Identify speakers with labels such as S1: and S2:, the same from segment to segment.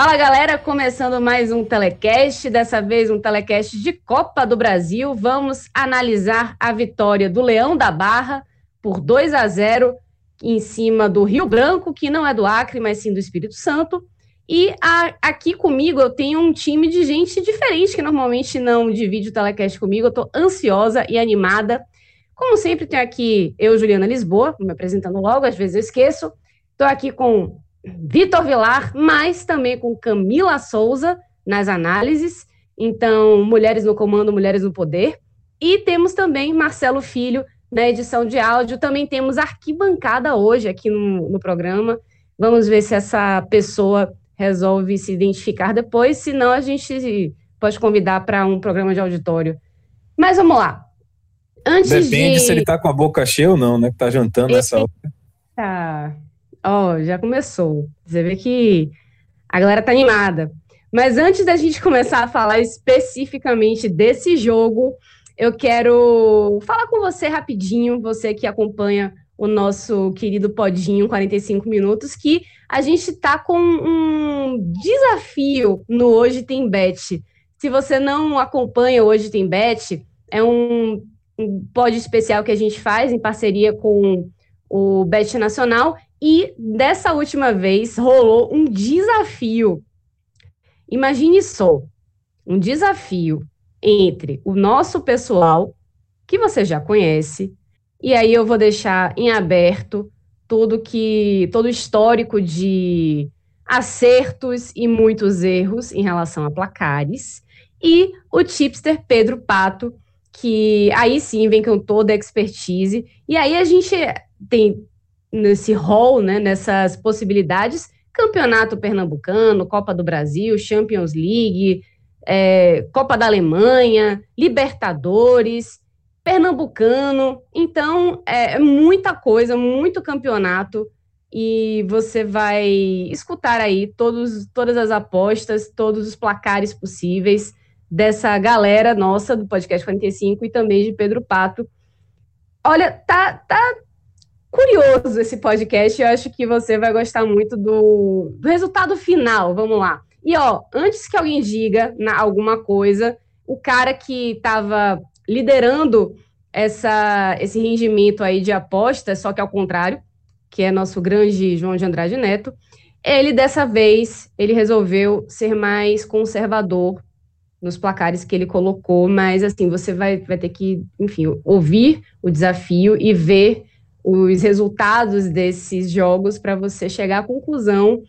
S1: Fala galera, começando mais um telecast, dessa vez um telecast de Copa do Brasil. Vamos analisar a vitória do Leão da Barra por 2 a 0 em cima do Rio Branco, que não é do Acre, mas sim do Espírito Santo. E a, aqui comigo eu tenho um time de gente diferente que normalmente não divide o telecast comigo. Eu estou ansiosa e animada. Como sempre, tenho aqui eu, Juliana Lisboa, me apresentando logo, às vezes eu esqueço. Estou aqui com Vitor Vilar, mas também com Camila Souza nas análises. Então, Mulheres no Comando, Mulheres no Poder. E temos também Marcelo Filho na edição de áudio. Também temos arquibancada hoje aqui no, no programa. Vamos ver se essa pessoa resolve se identificar depois, senão a gente pode convidar para um programa de auditório. Mas vamos lá.
S2: Antes Depende de... se ele está com a boca cheia ou não, né? Que tá jantando nessa hora.
S1: Tá. Ó, oh, já começou. Você vê que a galera tá animada. Mas antes da gente começar a falar especificamente desse jogo, eu quero falar com você rapidinho, você que acompanha o nosso querido Podinho 45 minutos, que a gente tá com um desafio no Hoje Tem Bet. Se você não acompanha o Hoje Tem Bet, é um, um pod especial que a gente faz em parceria com o Bet Nacional e dessa última vez rolou um desafio. Imagine só, um desafio entre o nosso pessoal, que você já conhece, e aí eu vou deixar em aberto tudo que todo o histórico de acertos e muitos erros em relação a placares, e o tipster Pedro Pato, que aí sim vem com toda a expertise, e aí a gente tem nesse rol, né, nessas possibilidades, Campeonato Pernambucano, Copa do Brasil, Champions League, é, Copa da Alemanha, Libertadores, Pernambucano. Então, é, é muita coisa, muito campeonato. E você vai escutar aí todos, todas as apostas, todos os placares possíveis dessa galera nossa do Podcast 45 e também de Pedro Pato. Olha, tá, tá, curioso esse podcast. Eu acho que você vai gostar muito do, do resultado final. Vamos lá. E ó, antes que alguém diga na, alguma coisa, o cara que estava liderando essa, esse rendimento aí de apostas, só que ao contrário, que é nosso grande João de Andrade Neto, ele dessa vez ele resolveu ser mais conservador nos placares que ele colocou, mas assim, você vai, vai ter que, enfim, ouvir o desafio e ver os resultados desses jogos para você chegar à conclusão,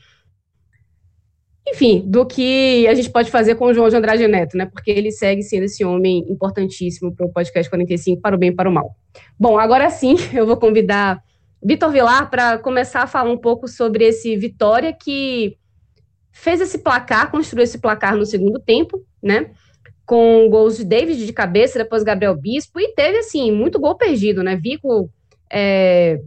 S1: enfim, do que a gente pode fazer com o João de Andrade Neto, né? Porque ele segue sendo esse homem importantíssimo para o podcast 45, para o bem e para o mal. Bom, agora sim, eu vou convidar Vitor Vilar para começar a falar um pouco sobre esse Vitória que fez esse placar, construiu esse placar no segundo tempo, né? Com gols de David de cabeça, depois Gabriel Bispo, e teve, assim, muito gol perdido, né? Vico é,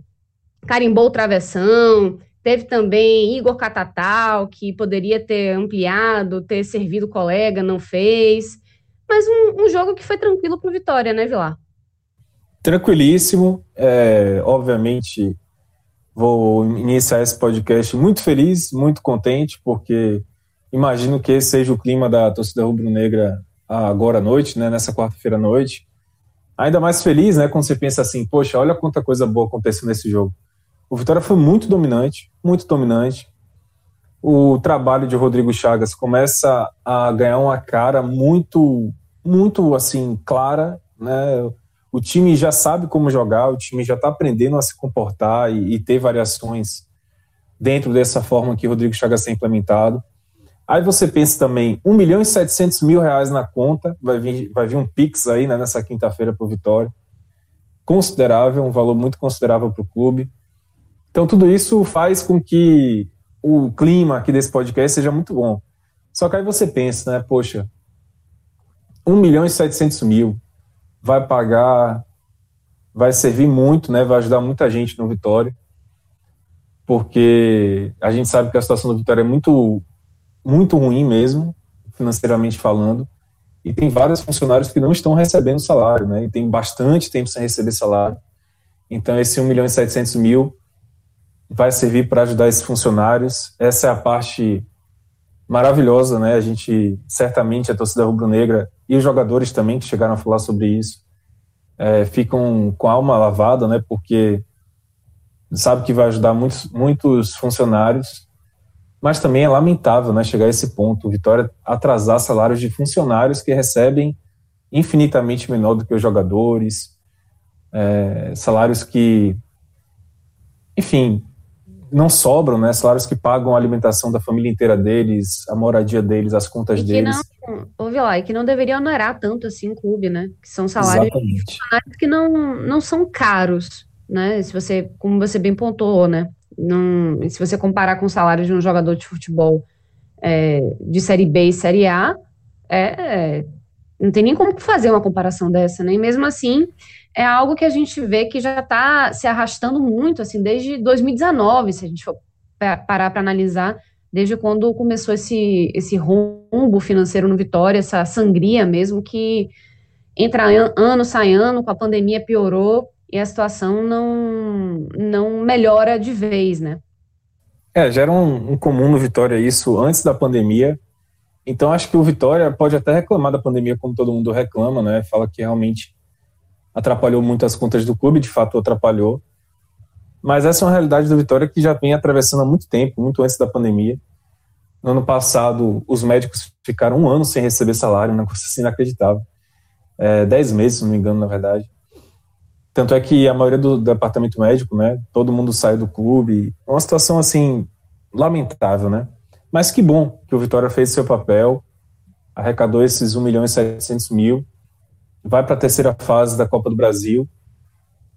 S1: carimbou o travessão, teve também Igor Catatal, que poderia ter ampliado, ter servido colega, não fez. Mas um, um jogo que foi tranquilo para o Vitória, né, Vilar?
S2: Tranquilíssimo. É, obviamente, vou iniciar esse podcast muito feliz, muito contente, porque imagino que esse seja o clima da torcida rubro-negra agora à noite, né, nessa quarta-feira à noite ainda mais feliz, né, quando você pensa assim, poxa, olha quanta coisa boa aconteceu nesse jogo. O Vitória foi muito dominante, muito dominante. O trabalho de Rodrigo Chagas começa a ganhar uma cara muito, muito assim clara, né? o time já sabe como jogar, o time já está aprendendo a se comportar e, e, ter variações dentro dessa forma que Rodrigo Chagas tem implementado. Aí você pensa também, 1 milhão e 700 mil reais na conta, vai vir, vai vir um Pix aí né, nessa quinta-feira para o Vitória. Considerável, um valor muito considerável para o clube. Então tudo isso faz com que o clima aqui desse podcast seja muito bom. Só que aí você pensa, né, poxa, 1 milhão e 700 mil, vai pagar, vai servir muito, né? Vai ajudar muita gente no Vitória, porque a gente sabe que a situação do Vitória é muito, muito ruim mesmo, financeiramente falando, e tem vários funcionários que não estão recebendo salário, né? E tem bastante tempo sem receber salário. Então, esse 1 milhão e 700 mil vai servir para ajudar esses funcionários. Essa é a parte maravilhosa, né? A gente, certamente, a torcida rubro-negra e os jogadores também que chegaram a falar sobre isso é, ficam com a alma lavada, né? Porque sabe que vai ajudar muitos, muitos funcionários, mas também é lamentável, né? Chegar a esse ponto, o Vitória atrasar salários de funcionários que recebem infinitamente menor do que os jogadores, é, salários que, enfim, não sobram, né? Salários que pagam a alimentação da família inteira deles, a moradia deles, as contas
S1: e
S2: deles.
S1: Não, ouve lá, e que não deveriam onerar tanto assim o clube, né? Que são salários que não, não são caros, né? Se você, como você bem pontuou, né? Se você comparar com o salário de um jogador de futebol é, de Série B e Série A, é, é, não tem nem como fazer uma comparação dessa, né? E mesmo assim, é algo que a gente vê que já está se arrastando muito, assim, desde 2019, se a gente for parar para analisar, desde quando começou esse, esse rombo financeiro no Vitória, essa sangria mesmo, que entra ano, sai ano, com a pandemia piorou e a situação não, não melhora de vez, né?
S2: É, já era um, um comum no Vitória isso antes da pandemia, então acho que o Vitória pode até reclamar da pandemia como todo mundo reclama, né? Fala que realmente atrapalhou muito as contas do clube, de fato atrapalhou. Mas essa é uma realidade do Vitória que já vem atravessando há muito tempo, muito antes da pandemia. No ano passado, os médicos ficaram um ano sem receber salário, um negócio assim inacreditável. É, dez meses, se não me engano, na verdade. Tanto é que a maioria do, departamento médico, né, todo mundo sai do clube. É uma situação, assim, lamentável, né? Mas que bom que o Vitória fez seu papel, arrecadou esses 1 milhão e 700 mil, vai para a terceira fase da Copa do Brasil.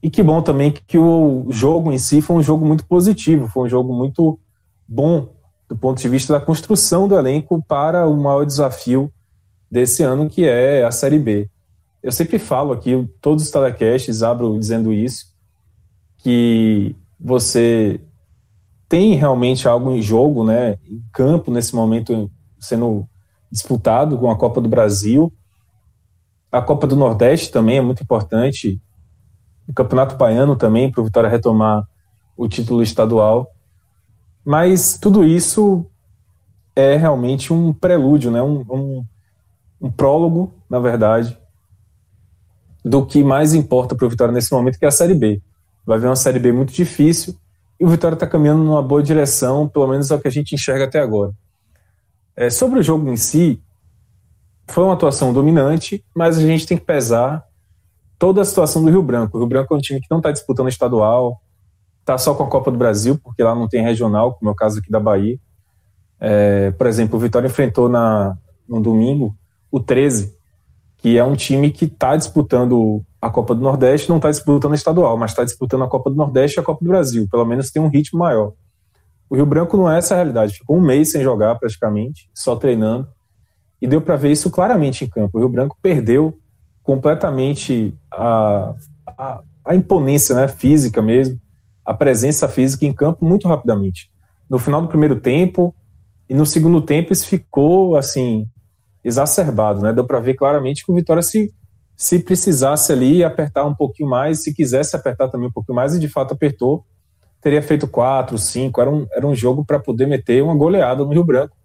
S2: E que bom também que o jogo em si foi um jogo muito positivo, foi um jogo muito bom do ponto de vista da construção do elenco para o maior desafio desse ano, que é a Série B. Eu sempre falo aqui, todos os telecasts abro dizendo isso, que você tem realmente algo em jogo, né, em campo nesse momento sendo disputado com a Copa do Brasil, a Copa do Nordeste também é muito importante. O Campeonato Baiano também, para o Vitória retomar o título estadual. Mas tudo isso é realmente um prelúdio, né? um, um, um prólogo, na verdade, do que mais importa para o Vitória nesse momento, que é a Série B. Vai haver uma Série B muito difícil e o Vitória está caminhando numa boa direção, pelo menos é o que a gente enxerga até agora. É, sobre o jogo em si, foi uma atuação dominante, mas a gente tem que pesar toda a situação do Rio Branco. O Rio Branco é um time que não está disputando estadual, está só com a Copa do Brasil, porque lá não tem regional, como é o caso aqui da Bahia. É, por exemplo, o Vitória enfrentou na, no domingo o 13, que é um time que está disputando a Copa do Nordeste, não está disputando a estadual, mas está disputando a Copa do Nordeste e a Copa do Brasil. Pelo menos tem um ritmo maior. O Rio Branco não é essa a realidade. Ficou um mês sem jogar praticamente, só treinando e deu para ver isso claramente em campo. O Rio Branco perdeu completamente a, a, a, imponência né, física mesmo, a presença física em campo muito rapidamente. No final do primeiro tempo e no segundo tempo isso ficou assim exacerbado, né? Deu para ver claramente que o Vitória se se precisasse ali apertar um pouquinho mais, se quisesse apertar também um pouquinho mais e de fato apertou, teria feito quatro, cinco. Era um, era um jogo para poder meter uma goleada no Rio Branco,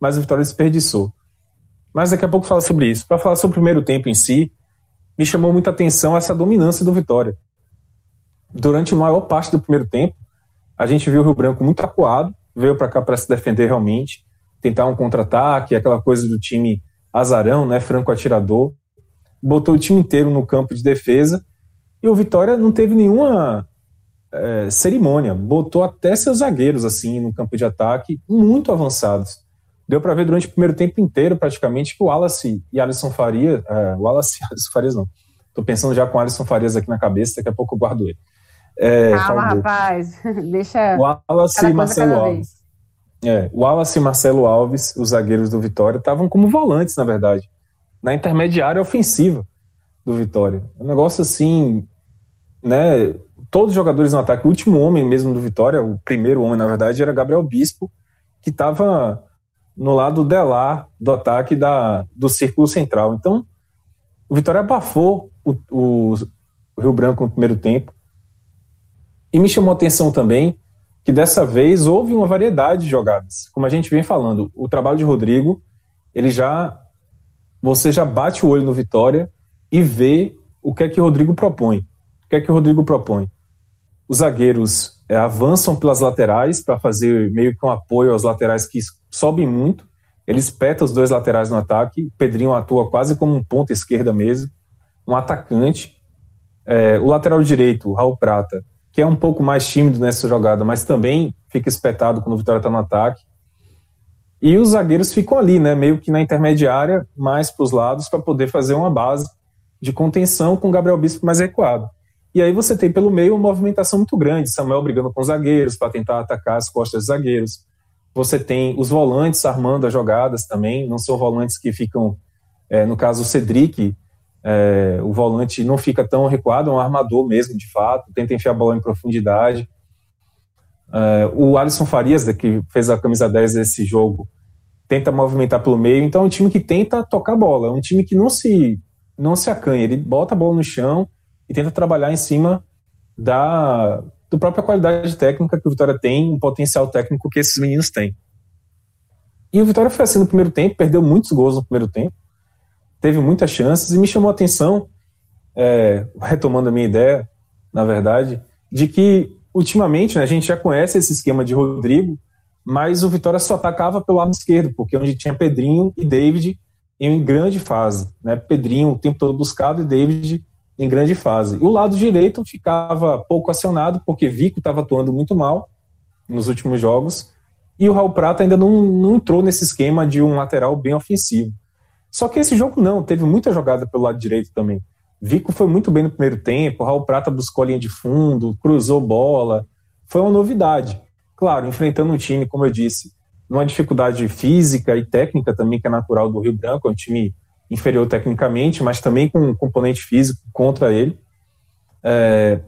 S2: mas o Vitória desperdiçou. Mas daqui a pouco fala sobre isso. Para falar sobre o primeiro tempo em si, me chamou muita atenção essa dominância do Vitória. Durante a maior parte do primeiro tempo, a gente viu o Rio Branco muito acuado, veio para cá para se defender realmente, tentar um contra-ataque, aquela coisa do time azarão, né, franco atirador. Botou o time inteiro no campo de defesa E o Vitória não teve nenhuma é, cerimônia, botou até seus zagueiros assim no campo de ataque, muito avançados. Deu para ver durante o primeiro tempo inteiro, praticamente, que o Wallace e Alisson Faria, é, o Wallace e Alisson Farias não, Tô pensando já com o Alisson Farias aqui na cabeça, daqui a pouco eu guardo ele.
S1: É, Calma, rapaz, deixa.
S2: O Wallace e Marcelo Alves. É, o Wallace e Marcelo Alves, os zagueiros do Vitória, estavam como volantes, na verdade, na intermediária ofensiva do Vitória. Um negócio assim, né? Todos os jogadores no ataque, o último homem mesmo do Vitória, o primeiro homem, na verdade, era Gabriel Bispo, que estava no lado delar do ataque da, do círculo central. Então, o Vitória abafou o, o, Rio Branco no primeiro tempo. E me chamou atenção também que dessa vez houve uma variedade de jogadas. Como a gente vem falando, o trabalho de Rodrigo, ele já você já bate o olho no Vitória e vê o que é que o Rodrigo propõe. O que é que o Rodrigo propõe? Os zagueiros é, avançam pelas laterais para fazer meio que um apoio aos laterais que sobem muito. Ele espeta os dois laterais no ataque. Pedrinho atua quase como um ponta esquerda mesmo um atacante. É, o lateral direito, o Raul Prata, que é um pouco mais tímido nessa jogada, mas também fica espetado quando o Vitória está no ataque. E os zagueiros ficam ali, né, meio que na intermediária, mais para os lados, para poder fazer uma base de contenção com o Gabriel Bispo mais recuado. E aí você tem pelo meio uma movimentação muito grande, Samuel brigando com os zagueiros para tentar atacar as costas dos zagueiros. Você tem os volantes armando as jogadas também, não são volantes que ficam, é, no caso o Cedric, é, o volante não fica tão recuado, é um armador mesmo, de fato, tenta enfiar a bola em profundidade. É, o Alisson Farias, que fez a camisa 10 desse jogo, tenta movimentar pelo meio, então é um time que tenta tocar a bola, é um time que não se, não se acanha, ele bota a bola no chão e tenta trabalhar em cima da, da própria qualidade técnica que o Vitória tem, um potencial técnico que esses meninos têm. E o Vitória foi assim no primeiro tempo, perdeu muitos gols no primeiro tempo, teve muitas chances e me chamou a atenção, é, retomando a minha ideia, na verdade, de que ultimamente né, a gente já conhece esse esquema de Rodrigo, mas o Vitória só atacava pelo lado esquerdo, porque onde tinha Pedrinho e David em grande fase. Né? Pedrinho o tempo todo buscado e David em grande fase. E o lado direito ficava pouco acionado, porque Vico estava atuando muito mal nos últimos jogos, e o Raul Prata ainda não, não entrou nesse esquema de um lateral bem ofensivo. Só que esse jogo não, teve muita jogada pelo lado direito também. Vico foi muito bem no primeiro tempo, Raul Prata buscou a linha de fundo, cruzou bola, foi uma novidade. Claro, enfrentando um time, como eu disse, numa dificuldade física e técnica também, que é natural do Rio Branco, é um time inferior tecnicamente, mas também com um componente físico contra ele. É...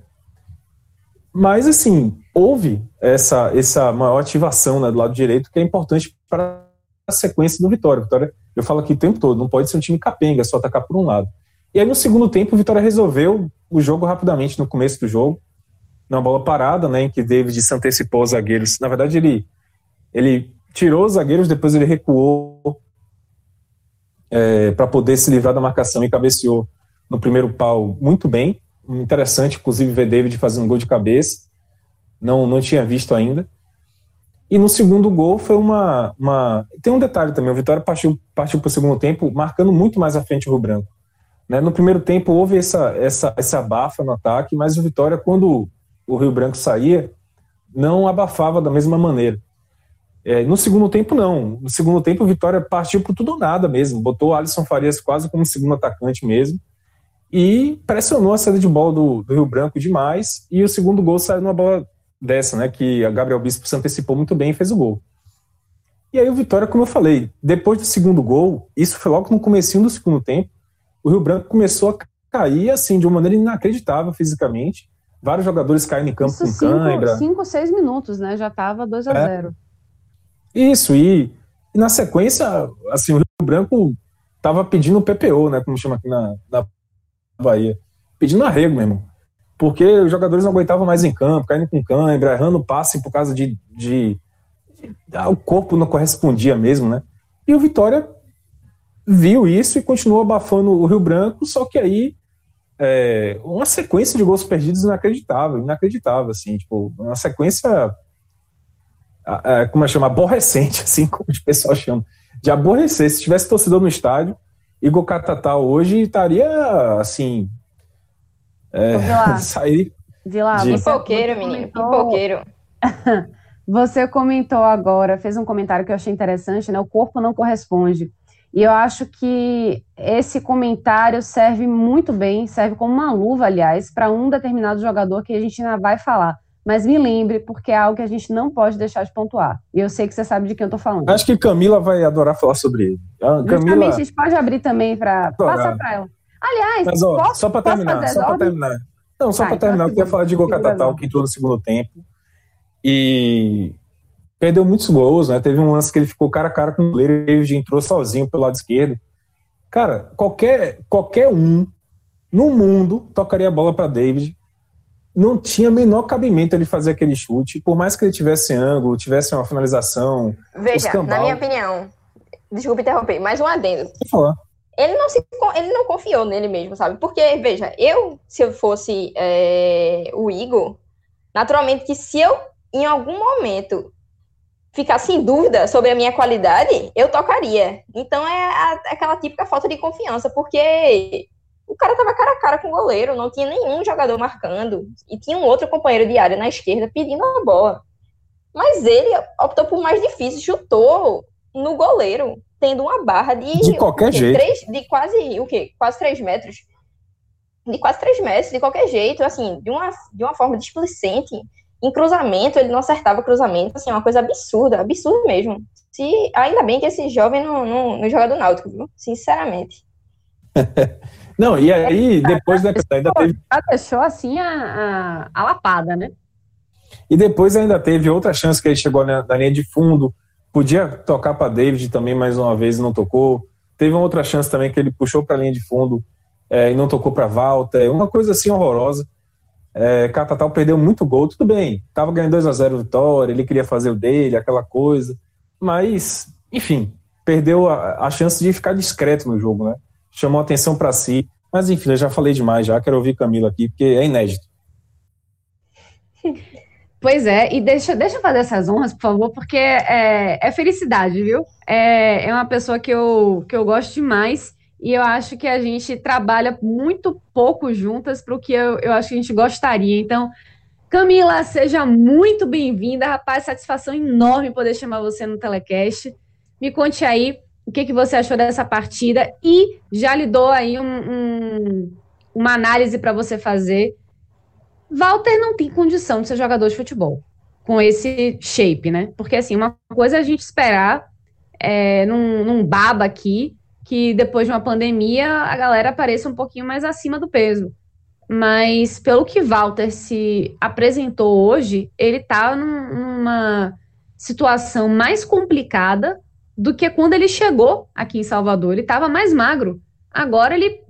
S2: Mas, assim, houve essa, essa maior ativação né, do lado direito, que é importante para a sequência do Vitória. Vitória eu falo aqui o tempo todo, não pode ser um time capenga, só atacar por um lado. E aí no segundo tempo o Vitória resolveu o jogo rapidamente no começo do jogo, numa bola parada, né, em que David se antecipou os zagueiros. Na verdade ele ele tirou os zagueiros, depois ele recuou é, para poder se livrar da marcação e cabeceou no primeiro pau muito bem. Interessante, inclusive, ver David fazendo um gol de cabeça. Não, não tinha visto ainda. E no segundo gol foi uma. uma... Tem um detalhe também: o Vitória partiu, partiu para o segundo tempo marcando muito mais à frente o Rio Branco. Né? No primeiro tempo houve essa, essa, essa abafa no ataque, mas o Vitória, quando o Rio Branco saía, não abafava da mesma maneira. É, no segundo tempo, não. No segundo tempo, o Vitória partiu por tudo ou nada mesmo. Botou o Alisson Farias quase como segundo atacante mesmo. E pressionou a saída de bola do, do Rio Branco demais. E o segundo gol saiu numa bola dessa, né? Que a Gabriel Bispo se antecipou muito bem e fez o gol. E aí o Vitória, como eu falei, depois do segundo gol, isso foi logo no comecinho do segundo tempo, o Rio Branco começou a cair assim de uma maneira inacreditável fisicamente. Vários jogadores caindo em campo isso com cinco, cãibra.
S1: Cinco, seis minutos, né? Já estava 2 a 0
S2: é. Isso, e, e, na sequência, assim, o Rio Branco estava pedindo o PPO, né? Como chama aqui na, na Bahia. Pedindo arrego, meu irmão porque os jogadores não aguentavam mais em campo, caindo com cãibra, errando passe por causa de, de, de, o corpo não correspondia mesmo, né? E o Vitória viu isso e continuou abafando o Rio Branco, só que aí é, uma sequência de gols perdidos inacreditável, inacreditável, assim, tipo, uma sequência, como é chama, aborrecente, assim, como o pessoal chama, de aborrecer. Se tivesse torcedor no estádio, Igor Catatal hoje estaria, assim, É,
S1: Vila,
S2: sair.
S1: Vila,
S2: de-
S3: Pipoqueiro, menino, pipoqueiro.
S1: Você comentou agora, fez um comentário que eu achei interessante, né? O corpo não corresponde. E eu acho que esse comentário serve muito bem, serve como uma luva, aliás, para um determinado jogador que a gente ainda vai falar. Mas me lembre, porque é algo que a gente não pode deixar de pontuar. E eu sei que você sabe de quem eu tô falando.
S2: Acho que Camila vai adorar falar sobre ele. A
S1: Justamente,
S2: Camila,
S1: a gente pode abrir também para passar para ela. Aliás,
S2: mas ó,
S1: posso,
S2: só para terminar, só para terminar. Não, só para terminar, eu queria falar de
S1: não.
S2: que entrou no segundo tempo. E perdeu muitos gols, né? Teve um lance que ele ficou cara a cara com o goleiro e David entrou sozinho pelo lado esquerdo. Cara, qualquer, qualquer um no mundo tocaria a bola para David. Não tinha menor cabimento ele fazer aquele chute, por mais que ele tivesse ângulo, tivesse uma finalização.
S3: Veja, na minha opinião, desculpa interromper, mais um adendo.
S2: Vou falar.
S3: Ele não se ele não confiou nele mesmo, sabe? Porque, veja, eu, se eu fosse é, o Igor, naturalmente que se eu, em algum momento, ficasse em dúvida sobre a minha qualidade, eu tocaria. Então é a- aquela típica falta de confiança, porque o cara tava cara a cara com o goleiro, não tinha nenhum jogador marcando, e tinha um outro companheiro de área na esquerda pedindo a bola. Mas ele optou por mais difícil, chutou no goleiro, tendo uma barra de.
S2: De qualquer
S3: quê?
S2: jeito.
S3: Três, de quase, o quê? Quase três metros. De quase três metros, de qualquer jeito, assim, de uma, de uma forma displicente. Em cruzamento, ele não acertava cruzamento, assim, uma coisa absurda, absurda mesmo. Se, ainda bem que esse jovem não, não, não joga do Náutico, viu? Sinceramente.
S2: Não, e aí, depois né, ainda teve
S1: deixou assim a, a, a lapada, né?
S2: E depois ainda teve outra chance que ele chegou na, na linha de fundo. Podia tocar para David também mais uma vez não tocou. Teve uma outra chance também que ele puxou para a linha de fundo é, e não tocou para Walter. Uma coisa assim horrorosa. É, Catatal perdeu muito gol, tudo bem. Tava ganhando 2 a 0 vitória, ele queria fazer o dele, aquela coisa. Mas, enfim, perdeu a, a chance de ficar discreto no jogo, né? Chamou atenção para si. Mas enfim, eu já falei demais já, quero ouvir Camila aqui, porque é inédito.
S1: Pois é, e deixa, deixa eu fazer essas honras, por favor, porque é, é felicidade, viu? É, é uma pessoa que eu, que eu gosto demais e eu acho que a gente trabalha muito pouco juntas para o que eu, eu acho que a gente gostaria. Então, Camila, seja muito bem-vinda, rapaz, satisfação enorme poder chamar você no telecast. Me conte aí o que, que você achou dessa partida e já lhe dou aí um- um- uma análise para você fazer Walter não tem condição de ser jogador de futebol com esse shape, né? Porque assim, uma coisa é a gente esperar é, num, num baba aqui que depois de uma pandemia a galera apareça um pouquinho mais acima do peso. Mas pelo que Walter se apresentou hoje, ele tá num- numa situação mais complicada do que quando ele chegou aqui em Salvador. Ele estava mais magro. Agora ele,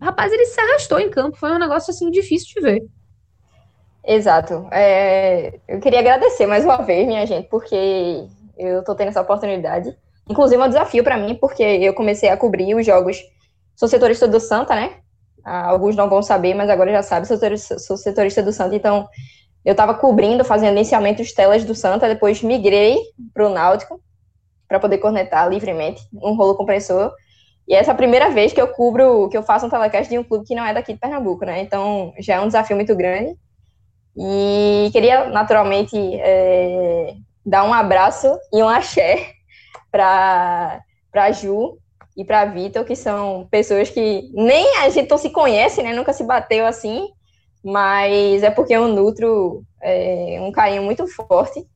S1: rapaz, ele se arrastou em campo. Foi um negócio assim difícil de ver.
S3: Exato. É, eu queria agradecer mais uma vez, minha gente, porque eu tô tendo essa oportunidade. Inclusive, é um desafio para mim, porque eu comecei a cobrir os jogos. Sou setorista do Santa, né? Ah, Alguns não vão saber, mas agora já sabem, sou sou setorista do Santa, então eu estava cobrindo, fazendo inicialmente os telas do Santa, depois migrei para o Náutico, para poder cornetar livremente, um rolo compressor. E essa é a primeira vez que eu cubro, que eu faço um telecast de um clube que não é daqui de Pernambuco, né? Então já é um desafio muito grande. E queria, naturalmente, é, dar um abraço e um axé para a Ju e para Vitor, que são pessoas que nem a gente não se conhece, né? Nunca se bateu assim, mas é porque eu nutro é, um carinho muito forte.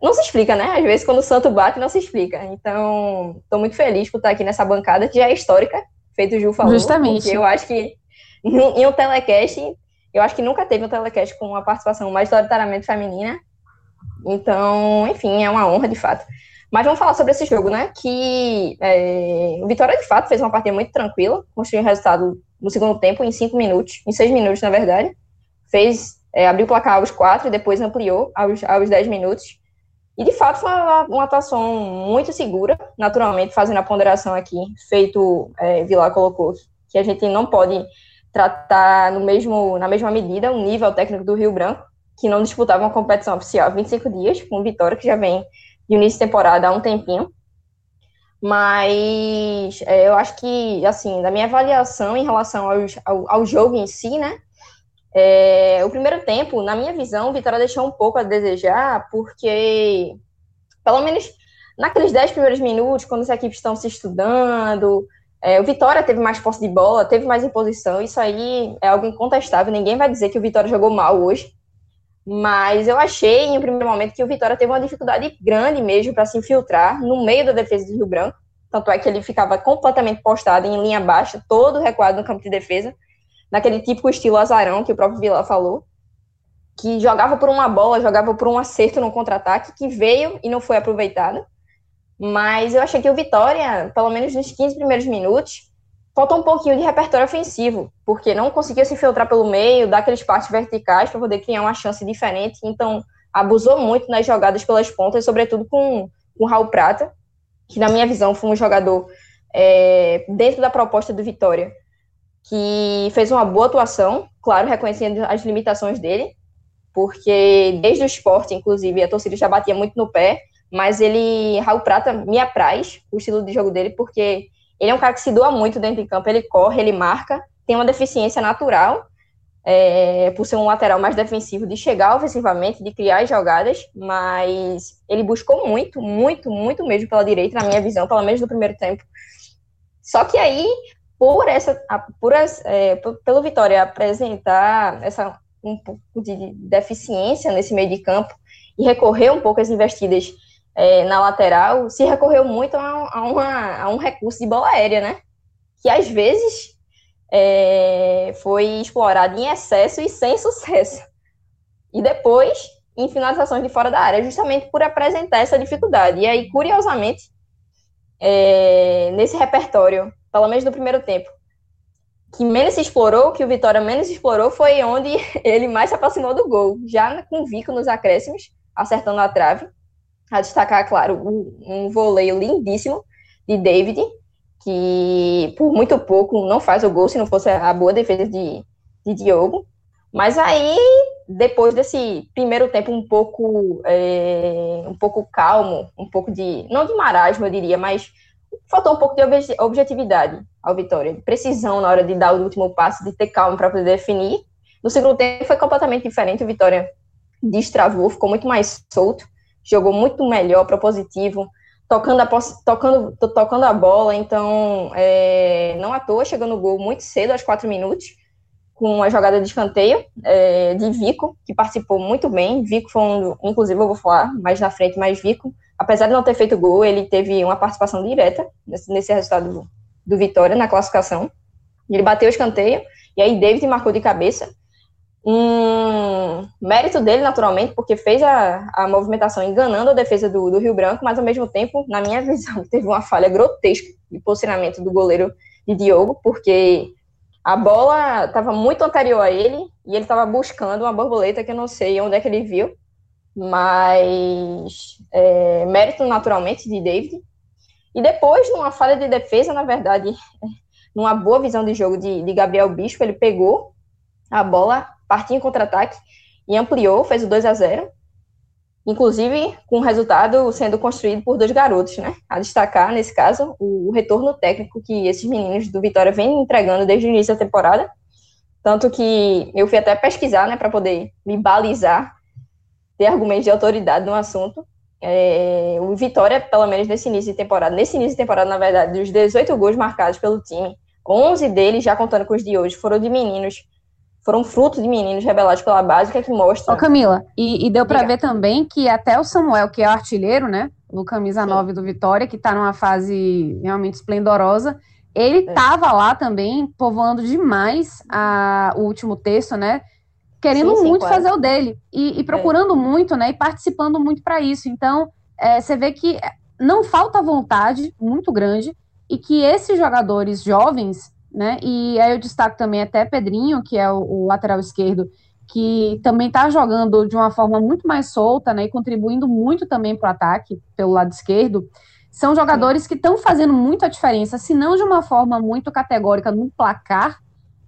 S3: Não se explica, né? Às vezes, quando o santo bate, não se explica. Então, estou muito feliz por estar aqui nessa bancada, que já é histórica, feito o Ju falou.
S1: Justamente.
S3: Porque eu acho que em um telecast eu acho que nunca teve um telecast com uma participação majoritariamente feminina. Então, enfim, é uma honra de fato. Mas vamos falar sobre esse jogo, né? Que é, o Vitória de fato fez uma partida muito tranquila, construiu um resultado no segundo tempo em cinco minutos, em seis minutos, na verdade. Fez, é, abriu o placar aos quatro e depois ampliou aos, aos dez minutos. E de fato foi uma, uma atuação muito segura, naturalmente, fazendo a ponderação aqui, feito é, Vilar colocou, que a gente não pode tratar no mesmo, na mesma medida o nível técnico do Rio Branco, que não disputava uma competição oficial há 25 dias, com Vitória, que já vem de início de temporada há um tempinho. Mas é, eu acho que, assim, da minha avaliação em relação aos, ao, ao jogo em si, né, É, o primeiro tempo, na minha visão, Vitória deixou um pouco a desejar, porque, pelo menos naqueles 10 primeiros minutos, quando as equipes estão se estudando, é, o Vitória teve mais posse de bola, teve mais imposição, isso aí é algo incontestável, ninguém vai dizer que o Vitória jogou mal hoje, mas eu achei, em um primeiro momento, que o Vitória teve uma dificuldade grande mesmo para se infiltrar no meio da defesa do Rio Branco, tanto é que ele ficava completamente postado em linha baixa, todo recuado no campo de defesa, naquele típico estilo azarão que o próprio Vila falou, que jogava por uma bola, jogava por um acerto no contra-ataque, que veio e não foi aproveitado. Mas eu achei que o Vitória, pelo menos nos 15 primeiros minutos, faltou um pouquinho de repertório ofensivo, porque não conseguiu se filtrar pelo meio, dar aqueles passos verticais para poder criar uma chance diferente. Então, abusou muito nas jogadas pelas pontas, sobretudo com o Raul Prata, que na minha visão foi um jogador é, dentro da proposta do Vitória, que fez uma boa atuação, claro, reconhecendo as limitações dele, porque desde o esporte, inclusive, a torcida já batia muito no pé, mas ele, Raul Prata, me apraz o estilo de jogo dele, porque ele é um cara que se doa muito dentro de campo, ele corre, ele marca, tem uma deficiência natural, é, por ser um lateral mais defensivo, de chegar ofensivamente, de criar jogadas, mas ele buscou muito, muito, muito mesmo pela direita, na minha visão, pelo menos no primeiro tempo. Só que aí, por essa, por as, é, pelo Vitória apresentar essa um pouco de deficiência nesse meio de campo e recorrer um pouco às investidas é, na lateral, se recorreu muito a, a, uma, a um recurso de bola aérea, né? Que às vezes é, foi explorado em excesso e sem sucesso. E depois, em finalizações de fora da área, justamente por apresentar essa dificuldade. E aí, curiosamente, é, nesse repertório, pelo menos no primeiro tempo, que menos se explorou, que o Vitória menos explorou, foi onde ele mais se aproximou do gol, já com Vico nos acréscimos, acertando a trave. A destacar, claro, um, um voleio lindíssimo de David, que por muito pouco não faz o gol se não fosse a boa defesa de, de Diogo. Mas aí, depois desse primeiro tempo um pouco, é, um pouco calmo, um pouco de, não de marasmo, eu diria, mas faltou um pouco de objetividade ao Vitória, de precisão na hora de dar o último passo, de ter calma para poder definir. No segundo tempo foi completamente diferente, o Vitória destravou, ficou muito mais solto, jogou muito melhor, propositivo, tocando a, tocando, tocando a bola, então é, não à toa chegou no gol muito cedo, aos quatro minutos, com uma jogada de escanteio é, de Vico, que participou muito bem. Vico foi um, inclusive eu vou falar mais na frente, mas Vico, apesar de não ter feito gol, ele teve uma participação direta nesse, nesse resultado do, do Vitória na classificação. Ele bateu o escanteio, e aí David marcou de cabeça um mérito dele, naturalmente, porque fez a, a movimentação enganando a defesa do, do Rio Branco, mas ao mesmo tempo, na minha visão, teve uma falha grotesca de posicionamento do goleiro de Diogo, porque a bola estava muito anterior a ele e ele estava buscando uma borboleta que eu não sei onde é que ele viu, mas é, mérito naturalmente de David. E depois, numa falha de defesa, na verdade, numa boa visão de jogo de, de Gabriel Bispo, ele pegou a bola partiu em contra-ataque e ampliou, fez o 2 a 0 inclusive com o resultado sendo construído por dois garotos, né? A destacar, nesse caso, o, retorno técnico que esses meninos do Vitória vêm entregando desde o início da temporada. Tanto que eu fui até pesquisar, né, para poder me balizar, ter argumentos de autoridade no assunto. É, o Vitória, pelo menos nesse início de temporada, nesse início de temporada, na verdade, dos 18 gols marcados pelo time, 11 deles, já contando com os de hoje, foram de meninos foram fruto de meninos rebelados pela base, que é que mostra.
S1: Ô, Camila, e, e deu para ver também que até o Samuel, que é o artilheiro, né, no camisa Sim. 9 do Vitória, que está numa fase realmente esplendorosa, ele é. lá também povoando demais a, o último texto, né? Querendo sim, sim, muito claro. fazer o dele e, e procurando é. muito, né? E participando muito para isso. Então, é, você vê que não falta vontade muito grande e que esses jogadores jovens né? E aí eu destaco também até Pedrinho, que é o, o lateral esquerdo, que também está jogando de uma forma muito mais solta, né? E contribuindo muito também para o ataque pelo lado esquerdo. São jogadores Sim. que estão fazendo muita diferença, se não de uma forma muito categórica no placar,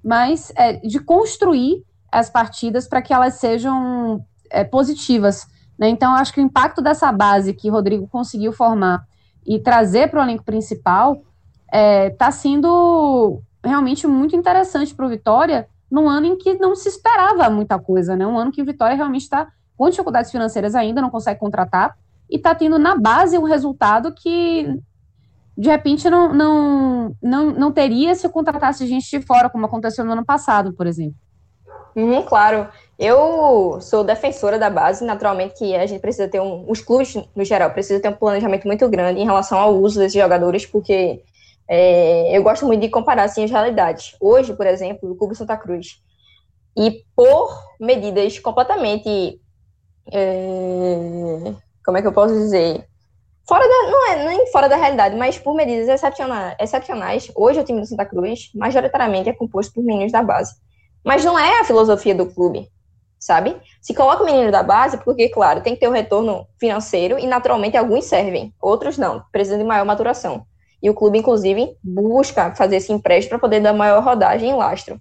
S1: mas é, de construir as partidas para que elas sejam é, positivas. Né? Então, acho que o impacto dessa base que Rodrigo conseguiu formar e trazer para o elenco principal está é, sendo realmente muito interessante para o Vitória,
S4: num ano em que não se esperava muita coisa, né? Um ano que o Vitória realmente está com dificuldades financeiras ainda, não consegue contratar, e está tendo na base um resultado que de repente não, não, não, não teria se contratasse gente de fora, como aconteceu no ano passado, por exemplo.
S3: Uhum, claro. Eu sou defensora da base, naturalmente que a gente precisa ter um, os clubes no geral precisa ter um planejamento muito grande em relação ao uso desses jogadores, porque é, eu gosto muito de comparar assim, as realidades. Hoje, por exemplo, o Clube Santa Cruz, e por medidas completamente, é, como é que eu posso dizer, fora da, não é nem fora da realidade, mas por medidas excepcionais, excepcionais, hoje o time do Santa Cruz, majoritariamente, é composto por meninos da base. Mas não é a filosofia do clube, sabe? Se coloca o menino da base, porque, claro, tem que ter o um retorno financeiro e, naturalmente, alguns servem, outros não, precisam de maior maturação. E o clube, inclusive, busca fazer esse empréstimo para poder dar maior rodagem em lastro.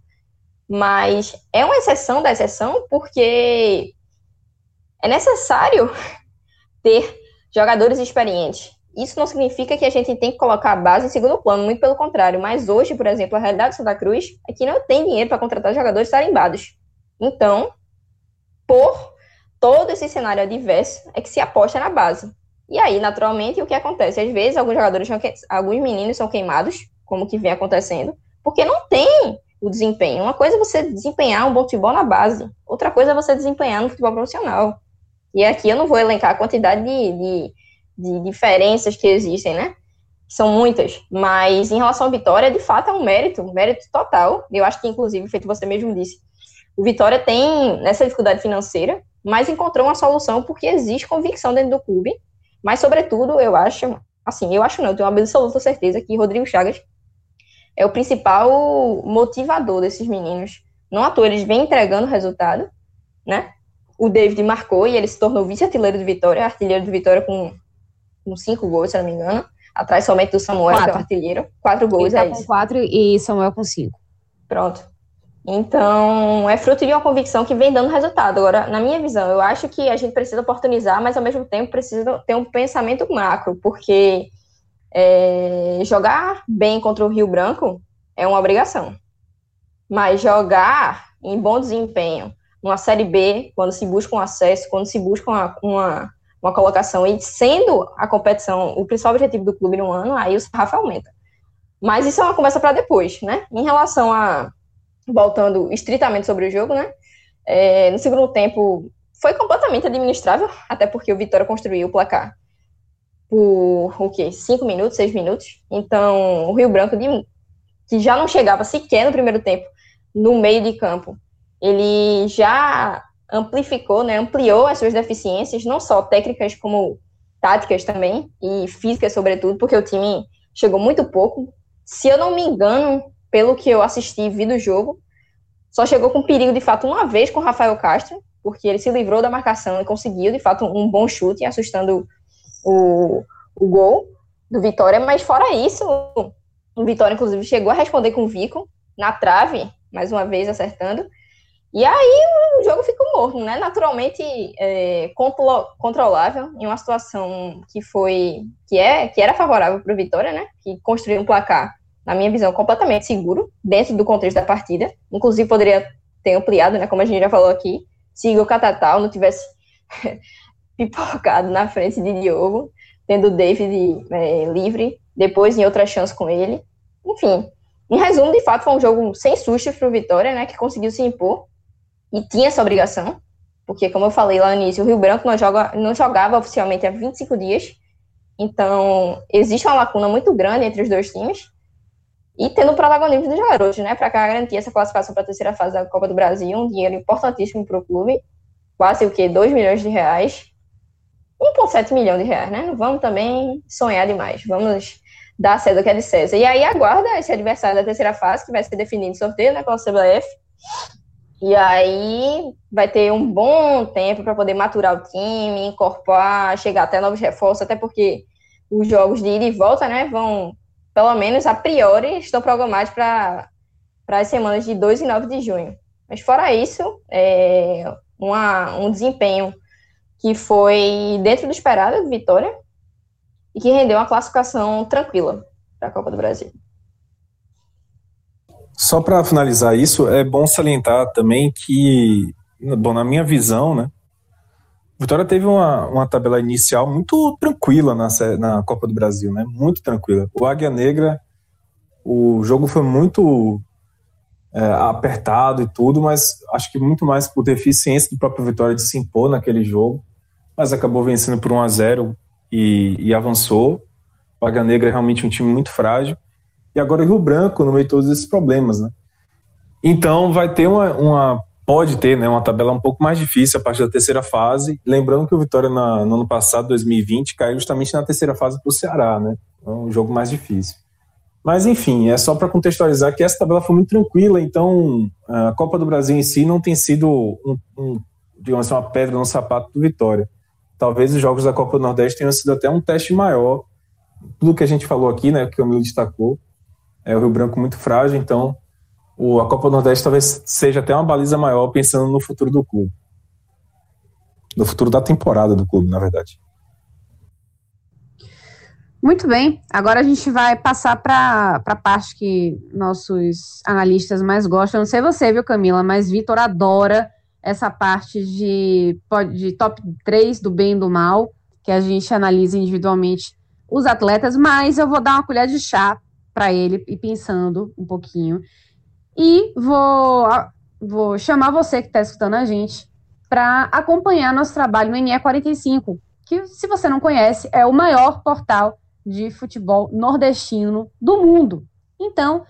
S3: Mas é uma exceção da exceção, porque é necessário ter jogadores experientes. Isso não significa que a gente tem que colocar a base em segundo plano, muito pelo contrário. Mas hoje, por exemplo, a realidade do Santa Cruz é que não tem dinheiro para contratar jogadores tarimbados. Então, por todo esse cenário adverso, é que se aposta na base. E aí, naturalmente, o que acontece? Às vezes, alguns jogadores, alguns meninos são queimados, como que vem acontecendo, porque não tem o desempenho. Uma coisa é você desempenhar um bom futebol na base, outra coisa é você desempenhar no futebol profissional. E aqui eu não vou elencar a quantidade de, de, de diferenças que existem, né? São muitas, mas em relação à Vitória, de fato é um mérito, um mérito total. Eu acho que, inclusive, feito você mesmo disse, o Vitória tem nessa dificuldade financeira, mas encontrou uma solução porque existe convicção dentro do clube. Mas, sobretudo, eu acho, assim, eu acho não, eu tenho uma absoluta certeza que Rodrigo Chagas é o principal motivador desses meninos. Não à toa, eles vêm entregando resultado, né? O David marcou e ele se tornou vice-artilheiro do Vitória, artilheiro do Vitória com, com cinco gols, se não me engano. Atrás somente do Samuel, quatro. que é o artilheiro. Quatro gols,
S4: ele tá
S3: é
S4: com
S3: isso.
S4: quatro e Samuel com cinco.
S3: Pronto. Então, é fruto de uma convicção que vem dando resultado. Agora, na minha visão, eu acho que a gente precisa oportunizar, mas ao mesmo tempo precisa ter um pensamento macro, porque é, jogar bem contra o Rio Branco é uma obrigação. Mas jogar em bom desempenho numa Série B, quando se busca um acesso, quando se busca uma, uma, uma colocação, e sendo a competição o principal objetivo do clube no ano, aí o sarrafo aumenta. Mas isso é uma conversa para depois, né? Em relação a voltando estritamente sobre o jogo, né? É, no segundo tempo foi completamente administrável, até porque o Vitória construiu o placar por o quê? Cinco minutos, seis minutos. Então, o Rio Branco, de, que já não chegava sequer no primeiro tempo, no meio de campo, ele já amplificou, né, ampliou as suas deficiências, não só técnicas como táticas também, e físicas sobretudo, porque o time chegou muito pouco. Se eu não me engano, pelo que eu assisti e vi do jogo, só chegou com perigo de fato uma vez com Rafael Castro, porque ele se livrou da marcação e conseguiu de fato um bom chute, assustando o, o gol do Vitória, mas fora isso, o Vitória inclusive chegou a responder com o Vico na trave, mais uma vez acertando. E aí o jogo ficou morto, né? Naturalmente é, controlável em uma situação que foi que é que era favorável para o Vitória, né? Que construiu um placar na minha visão, completamente seguro, dentro do contexto da partida. Inclusive, poderia ter ampliado, né, como a gente já falou aqui, se o Catatal não tivesse pipocado na frente de Diogo, tendo o David é, livre, depois em outra chance com ele. Enfim, em resumo, de fato, foi um jogo sem susto para o Vitória, né, que conseguiu se impor e tinha essa obrigação, porque, como eu falei lá no início, o Rio Branco não, joga, não jogava oficialmente há 25 dias, então existe uma lacuna muito grande entre os dois times, e tendo o protagonismo dos garotos, né, para garantir essa classificação para a terceira fase da Copa do Brasil, um dinheiro importantíssimo para o clube, quase o que 2 milhões de reais, 1,7 milhão de reais, né? Vamos também sonhar demais, vamos dar a César que é de César. E aí aguarda esse adversário da terceira fase, que vai ser definido em sorteio, né, pela CBF, e aí vai ter um bom tempo para poder maturar o time, incorporar, chegar até novos reforços, até porque os jogos de ida e volta, né, vão pelo menos a priori, estão programados para as semanas de 2 e 9 de junho. Mas fora isso, é uma, um desempenho que foi dentro do esperado Vitória e que rendeu uma classificação tranquila para a Copa do Brasil.
S2: Só para finalizar isso, é bom salientar também que, bom, na minha visão, né, Vitória teve uma, uma tabela inicial muito tranquila na, na Copa do Brasil, né? Muito tranquila. O Águia Negra, o jogo foi muito é, apertado e tudo, mas acho que muito mais por deficiência do próprio Vitória de se impor naquele jogo, mas acabou vencendo por 1 a 0 e, e avançou. O Águia Negra é realmente um time muito frágil. E agora o Rio Branco, no meio de todos esses problemas, né? Então vai ter uma, uma pode ter né, uma tabela um pouco mais difícil a partir da terceira fase. Lembrando que o Vitória na, no ano passado, 2020, caiu justamente na terceira fase para o Ceará, né? É um jogo mais difícil. Mas enfim, é só para contextualizar que essa tabela foi muito tranquila, então a Copa do Brasil em si não tem sido um, um, digamos assim, uma pedra no sapato do Vitória. Talvez os jogos da Copa do Nordeste tenham sido até um teste maior. Tudo que a gente falou aqui, né, que o Milo destacou, é o Rio Branco muito frágil, então o, a Copa do Nordeste talvez seja até uma baliza maior pensando no futuro do clube. No futuro da temporada do clube, na verdade.
S1: Muito bem, agora a gente vai passar para a parte que nossos analistas mais gostam. Não sei você, viu, Camila, mas Vitor adora essa parte de, de top 3 do bem e do mal, que a gente analisa individualmente os atletas, mas eu vou dar uma colher de chá para ele e pensando um pouquinho. E vou, vou chamar você que está escutando a gente para acompanhar nosso trabalho no NE45, que, se você não conhece, é o maior portal de futebol nordestino do mundo. Então,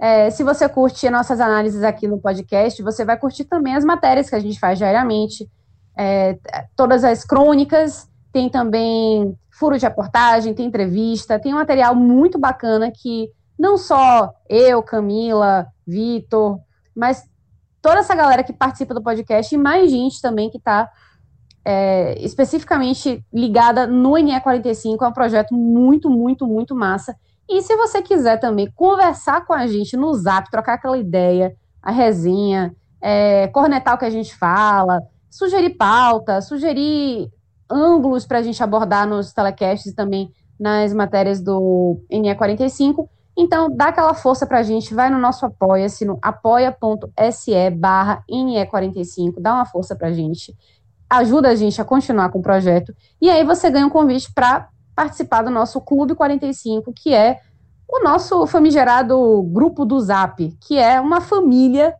S1: é, se você curte nossas análises aqui no podcast, você vai curtir também as matérias que a gente faz diariamente, é, todas as crônicas, tem também furo de reportagem, tem entrevista, tem um material muito bacana que não só eu, Camila, Vitor, mas toda essa galera que participa do podcast e mais gente também que está é, especificamente ligada no NE45, é um projeto muito, muito, muito massa. E se você quiser também conversar com a gente no zap, trocar aquela ideia, a resenha, é, cornetar o que a gente fala, sugerir pauta, sugerir ângulos para a gente abordar nos telecasts e também nas matérias do NE45, então, dá aquela força pra gente, vai no nosso apoia-se, no apoia.se barra NE45, dá uma força pra gente, ajuda a gente a continuar com o projeto, e aí você ganha um convite para participar do nosso Clube 45, que é o nosso famigerado grupo do Zap, que é uma família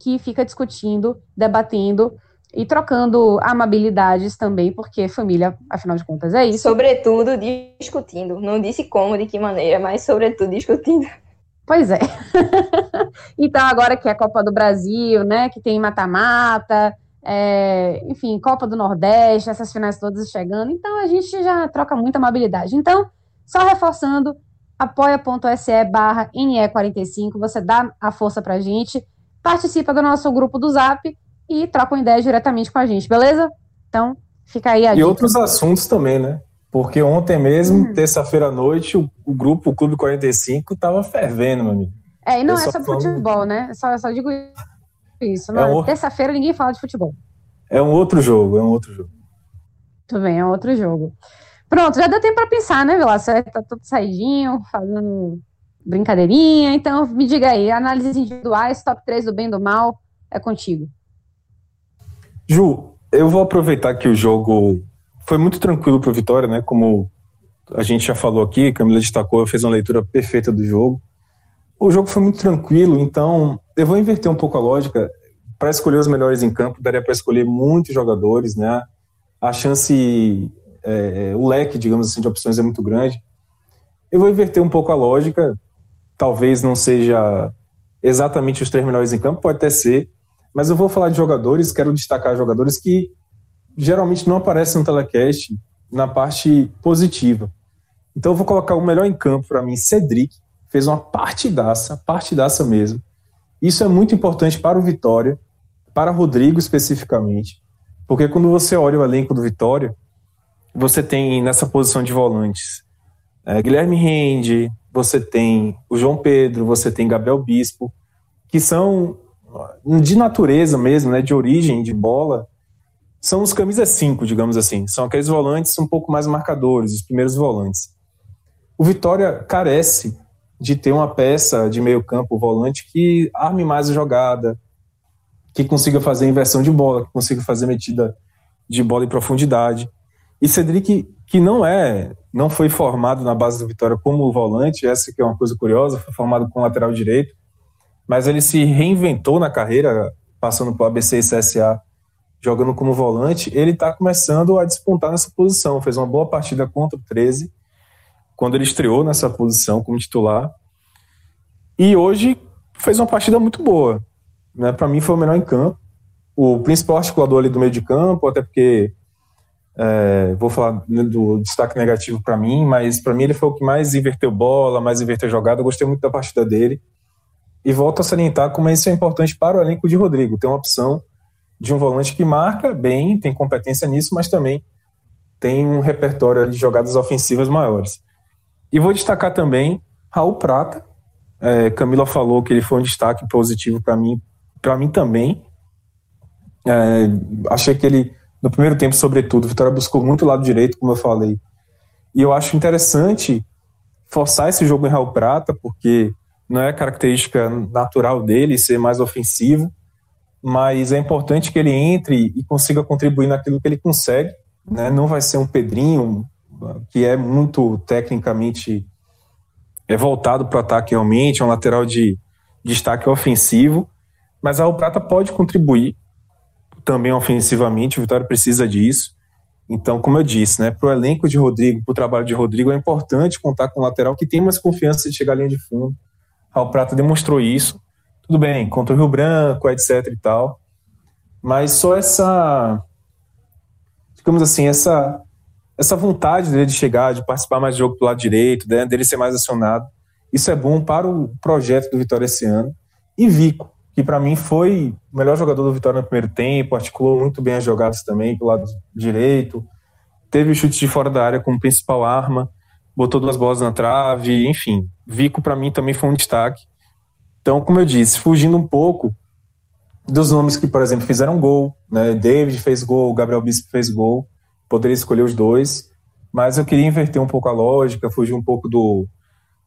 S1: que fica discutindo, debatendo e trocando amabilidades também, porque família, afinal de contas, é isso.
S3: Sobretudo discutindo. Não disse como, de que maneira, mas sobretudo discutindo.
S1: Pois é. então, agora que é a Copa do Brasil, né, que tem mata-mata, é, enfim, Copa do Nordeste, essas finais todas chegando, então a gente já troca muita amabilidade. Então, só reforçando, apoia.se barra NE45, você dá a força pra gente, participa do nosso grupo do Zap, e trocam ideias diretamente com a gente, beleza? Então, fica aí a
S2: E
S1: dica.
S2: outros assuntos também, né? Porque ontem mesmo, hum. terça-feira à noite, o, o, grupo o Clube 45 tava fervendo, meu amigo.
S1: É, e não Eu é só falando... futebol, né? Só, só digo isso. É um... Terça-feira ninguém fala de futebol.
S2: É um outro jogo, é um outro jogo.
S1: Tudo bem, é um outro jogo. Pronto, já deu tempo para pensar, né, Vila? Você tá tudo saidinho, fazendo brincadeirinha. Então, me diga aí, análises individuais, top 3 do bem e do mal, é contigo.
S2: Ju, eu vou aproveitar que o jogo foi muito tranquilo para o Vitória, né? Como a gente já falou aqui, Camila destacou, fez uma leitura perfeita do jogo. O jogo foi muito tranquilo, então eu vou inverter um pouco a lógica. Para escolher os melhores em campo, daria para escolher muitos jogadores, né? A chance, é, o leque, digamos assim, de opções é muito grande. Eu vou inverter um pouco a lógica. Talvez não seja exatamente os três melhores em campo, pode até ser, mas eu vou falar de jogadores, quero destacar jogadores que geralmente não aparecem no telecast na parte positiva. Então eu vou colocar o melhor em campo para mim, Cedric, fez uma partidaça, partidaça mesmo. Isso é muito importante para o Vitória, para Rodrigo especificamente, porque quando você olha o elenco do Vitória, você tem nessa posição de volantes é, Guilherme Rende, você tem o João Pedro, você tem Gabriel Bispo, que são de natureza mesmo, né, de origem de bola, são os camisas 5, digamos assim. São aqueles volantes um pouco mais marcadores, os primeiros volantes. O Vitória carece de ter uma peça de meio campo volante que arme mais a jogada, que consiga fazer inversão de bola, que consiga fazer metida de bola em profundidade. E Cedric, que não é, não foi formado na base do Vitória como volante, essa que é uma coisa curiosa, foi formado com lateral direito, mas ele se reinventou na carreira, passando por ABC e CSA, jogando como volante, ele está começando a despontar nessa posição, fez uma boa partida contra o 13, quando ele estreou nessa posição como titular. E hoje fez uma partida muito boa. Né? Para mim foi o melhor em campo. O principal articulador ali do meio de campo, até porque é, vou falar do destaque negativo para mim, mas para mim ele foi o que mais inverteu bola, mais inverteu jogada. Eu gostei muito da partida dele. E volto a salientar como isso é importante para o elenco de Rodrigo. Tem uma opção de um volante que marca bem, tem competência nisso, mas também tem um repertório de jogadas ofensivas maiores. E vou destacar também Raul Prata. É, Camila falou que ele foi um destaque positivo para mim, para mim também. É, achei que ele, no primeiro tempo, sobretudo, Vitória buscou muito o lado direito, como eu falei. E eu acho interessante forçar esse jogo em Raul Prata, porque não é característica natural dele ser mais ofensivo, mas é importante que ele entre e consiga contribuir naquilo que ele consegue. Né? Não vai ser um Pedrinho, que é muito tecnicamente é voltado para o ataque realmente, é um lateral de, destaque ofensivo, mas a Prata pode contribuir também ofensivamente, o Vitória precisa disso. Então, como eu disse, né, para o elenco de Rodrigo, para o trabalho de Rodrigo, é importante contar com um lateral que tem mais confiança de chegar à linha de fundo. Al Prata demonstrou isso. Tudo bem, contra o Rio Branco, etc e tal. Mas só essa, digamos assim, essa essa vontade dele de chegar, de participar mais do jogo pelo lado direito, né, dele ser mais acionado, isso é bom para o projeto do Vitória esse ano. E Vico, que para mim foi o melhor jogador do Vitória no primeiro tempo, articulou muito bem as jogadas também pelo lado direito, teve o chute de fora da área como principal arma, botou duas bolas na trave, enfim. Vico para mim também foi um destaque. Então, como eu disse, fugindo um pouco dos nomes que, por exemplo, fizeram gol, né? David fez gol, Gabriel Bispo fez gol poderia escolher os dois, mas eu queria inverter um pouco a lógica, fugir um pouco do,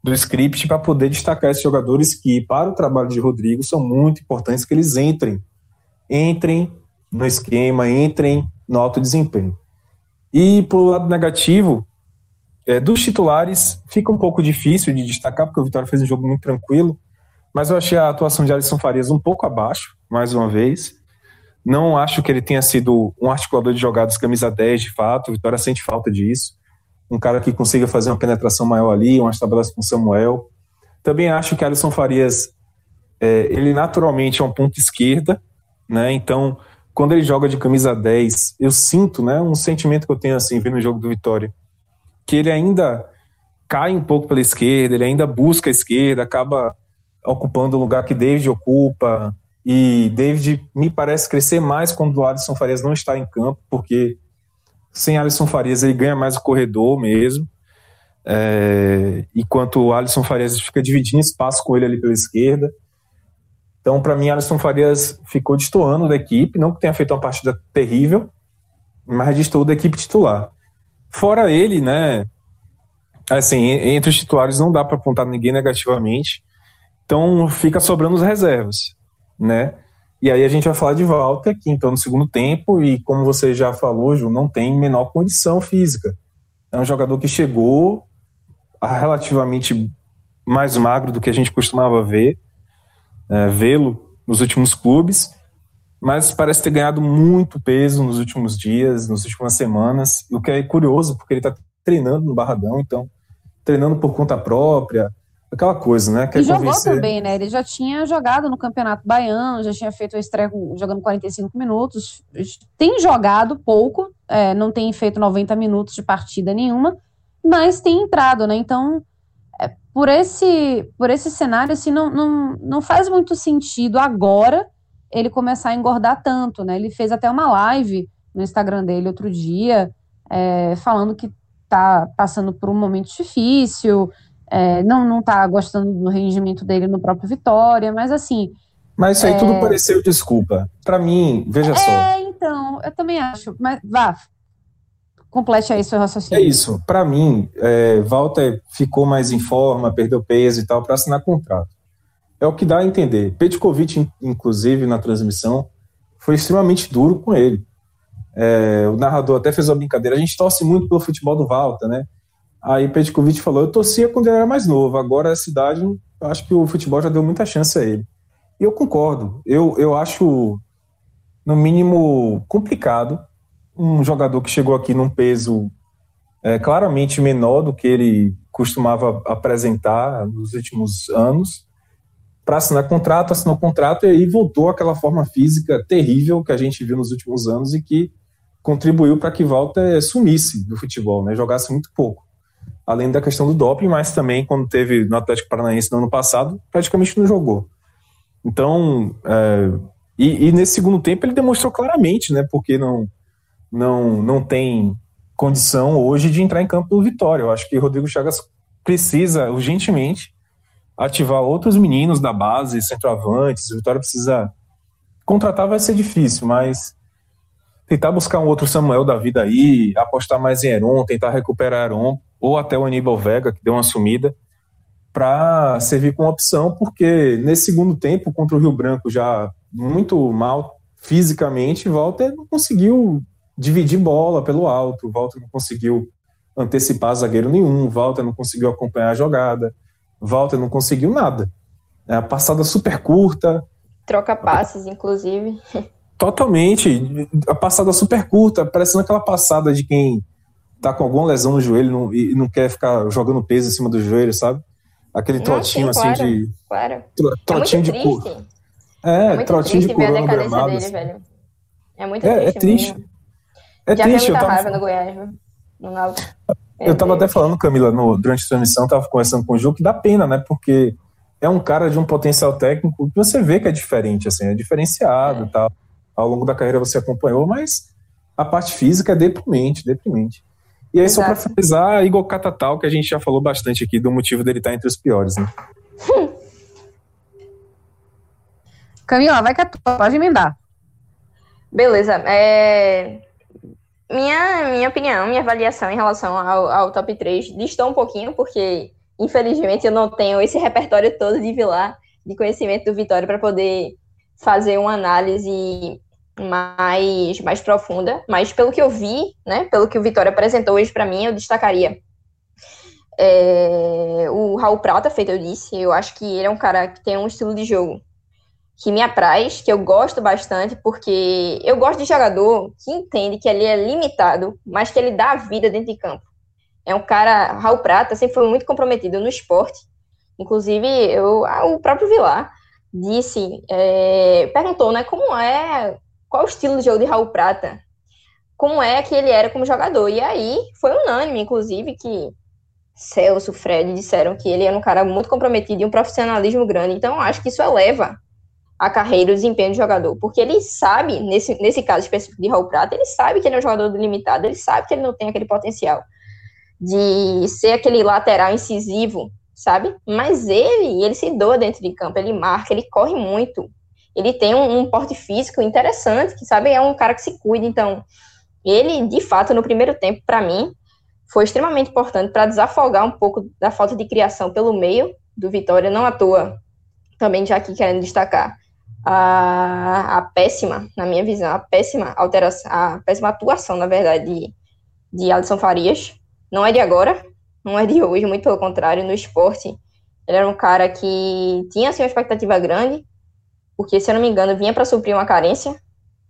S2: do script para poder destacar esses jogadores que, para o trabalho de Rodrigo, são muito importantes que eles entrem. Entrem no esquema, entrem no alto desempenho. E, por lado negativo, é, dos titulares, fica um pouco difícil de destacar, porque o Vitória fez um jogo muito tranquilo, mas eu achei a atuação de Alisson Farias um pouco abaixo, mais uma vez. Não acho que ele tenha sido um articulador de jogadas camisa 10, de fato. O Vitória sente falta disso. Um cara que consiga fazer uma penetração maior ali, umas tabelas com Samuel. Também acho que Alisson Farias, é, ele naturalmente é um ponto esquerda, né? Então, quando ele joga de camisa 10, eu sinto, né, um sentimento que eu tenho assim, vendo o jogo do Vitória, que ele ainda cai um pouco pela esquerda, ele ainda busca a esquerda, acaba ocupando o lugar que David ocupa, e David me parece crescer mais quando o Alisson Farias não está em campo, porque sem Alisson Farias ele ganha mais o corredor mesmo. É, enquanto o Alisson Farias fica dividindo espaço com ele ali pela esquerda. Então, para mim, Alisson Farias ficou destoando da equipe, não que tenha feito uma partida terrível, mas destoou da equipe titular. Fora ele, né? Assim, entre os titulares não dá para apontar ninguém negativamente. Então, fica sobrando os reservas né? E aí a gente vai falar de Walter, que entrou no segundo tempo e, como você já falou, Ju, não tem menor condição física. É um jogador que chegou relativamente mais magro do que a gente costumava ver, é, vê-lo nos últimos clubes, mas parece ter ganhado muito peso nos últimos dias, nas últimas semanas, o que é curioso, porque ele está treinando no Barradão, então, treinando por conta própria, aquela coisa, né?
S4: Quer e jogou convencer... também, né? Ele já tinha jogado no Campeonato Baiano, já tinha feito a estreia jogando 45 minutos, tem jogado pouco, é, não tem feito 90 minutos de partida nenhuma, mas tem entrado, né? Então, é, por esse por esse cenário, assim, não, não, não faz muito sentido agora ele começar a engordar tanto, né? Ele fez até uma live no Instagram dele outro dia, é, falando que tá passando por um momento difícil, é, não não tá gostando do rendimento dele no próprio Vitória, mas assim.
S2: Mas isso aí é... tudo pareceu desculpa. Para mim, veja só.
S4: É, então, eu também acho. Mas vá, complete aí seu raciocínio.
S2: É isso. Para mim, é, Walter ficou mais em forma, perdeu peso e tal para assinar contrato. É o que dá a entender. Petkovic, inclusive, na transmissão, foi extremamente duro com ele. É, o narrador até fez uma brincadeira. A gente torce muito pelo futebol do Walter, né? Aí Petkovic falou: Eu torcia quando ele era mais novo, agora a cidade, acho que o futebol já deu muita chance a ele. E eu concordo. Eu, eu acho, no mínimo, complicado um jogador que chegou aqui num peso é, claramente menor do que ele costumava apresentar nos últimos anos para assinar contrato, assinou contrato e aí voltou àquela forma física terrível que a gente viu nos últimos anos e que contribuiu para que Walter sumisse do futebol, né, jogasse muito pouco. Além da questão do doping, mas também quando teve no Atlético Paranaense no ano passado, praticamente não jogou. Então, é, e, e, nesse segundo tempo ele demonstrou claramente, né, porque não não, não tem condição hoje de entrar em campo do Vitória. Eu acho que Rodrigo Chagas precisa urgentemente ativar outros meninos da base, centroavantes. O Vitória precisa contratar vai ser difícil, mas tentar buscar um outro Samuel da vida aí, apostar mais em Heron, tentar recuperar Heron, ou até o Aníbal Vega, que deu uma sumida, para servir como opção, porque nesse segundo tempo, contra o Rio Branco, já muito mal fisicamente, Walter não conseguiu dividir bola pelo alto. Walter não conseguiu antecipar zagueiro nenhum. Walter não conseguiu acompanhar a jogada. Walter não conseguiu nada. É a passada super curta.
S3: Troca passes, inclusive.
S2: Totalmente. A passada super curta, parecendo aquela passada de quem tá com alguma lesão no joelho não, e não quer ficar jogando peso em cima do joelho, sabe? Aquele não, trotinho sim, assim
S3: claro,
S2: de.
S3: Claro.
S2: Trotinho
S3: é
S2: de
S3: curva.
S2: É,
S3: é muito
S2: trotinho
S3: triste
S2: de
S3: ver a decadência dele,
S2: assim.
S3: velho. É muito
S2: É,
S3: triste.
S2: é triste.
S3: mesmo.
S2: É
S3: Já
S2: triste.
S3: vi muita
S2: tava,
S3: raiva no Goiás, viu? No Náutico.
S2: Eu tava
S3: Meu
S2: até falando, Camila, no, durante a transmissão, tava conversando com o Ju, que dá pena, né? Porque é um cara de um potencial técnico que você vê que é diferente, assim, é diferenciado
S3: É.
S2: e tal. Ao longo da carreira você acompanhou, mas a parte física é deprimente, deprimente. E aí, só para
S3: Exato.
S2: finalizar, Igor Catatal, que a gente já falou bastante aqui do motivo dele estar entre os piores, né?
S4: Camila, vai que é tua, pode emendar.
S3: Beleza. É... Minha, minha opinião, minha avaliação em relação ao, ao top 3 distou um pouquinho, porque infelizmente eu não tenho esse repertório todo de Vilar, de conhecimento do Vitória, para poder fazer uma análise mais, mais profunda. Mas pelo que eu vi, né, pelo que o Vitória apresentou hoje para mim, eu destacaria é, o Raul Prata, feito eu disse. Eu acho que ele é um cara que tem um estilo de jogo que me apraz, que eu gosto bastante, porque eu gosto de jogador que entende que ele é limitado, mas que ele dá a vida dentro de campo. É um cara, Raul Prata sempre foi muito comprometido no esporte. Inclusive, eu, ah, o próprio Vilar disse, é, perguntou, né, como é, qual o estilo de jogo de Raul Prata? Como é que ele era como jogador? E aí, foi unânime, inclusive, que Celso, Fred disseram que ele era um cara muito comprometido e um profissionalismo grande. Então, acho que isso eleva a carreira e o desempenho do jogador, porque ele sabe, nesse, nesse caso específico de Raul Prata, ele sabe que ele é um jogador limitado, ele sabe que ele não tem aquele potencial de ser aquele lateral incisivo, sabe? Mas ele, ele se doa dentro de campo, ele marca, ele corre muito, ele tem um, um porte físico interessante, que sabe, é um cara que se cuida, então ele, de fato, no primeiro tempo, para mim, foi extremamente importante para desafogar um pouco da falta de criação pelo meio do Vitória, não à toa, também já aqui querendo destacar a, a péssima, na minha visão, a péssima alteração, a péssima atuação, na verdade, de, de Alisson Farias. Não é de agora, não é de hoje, muito pelo contrário, no esporte. Ele era um cara que tinha assim, uma expectativa grande, porque, se eu não me engano, vinha para suprir uma carência,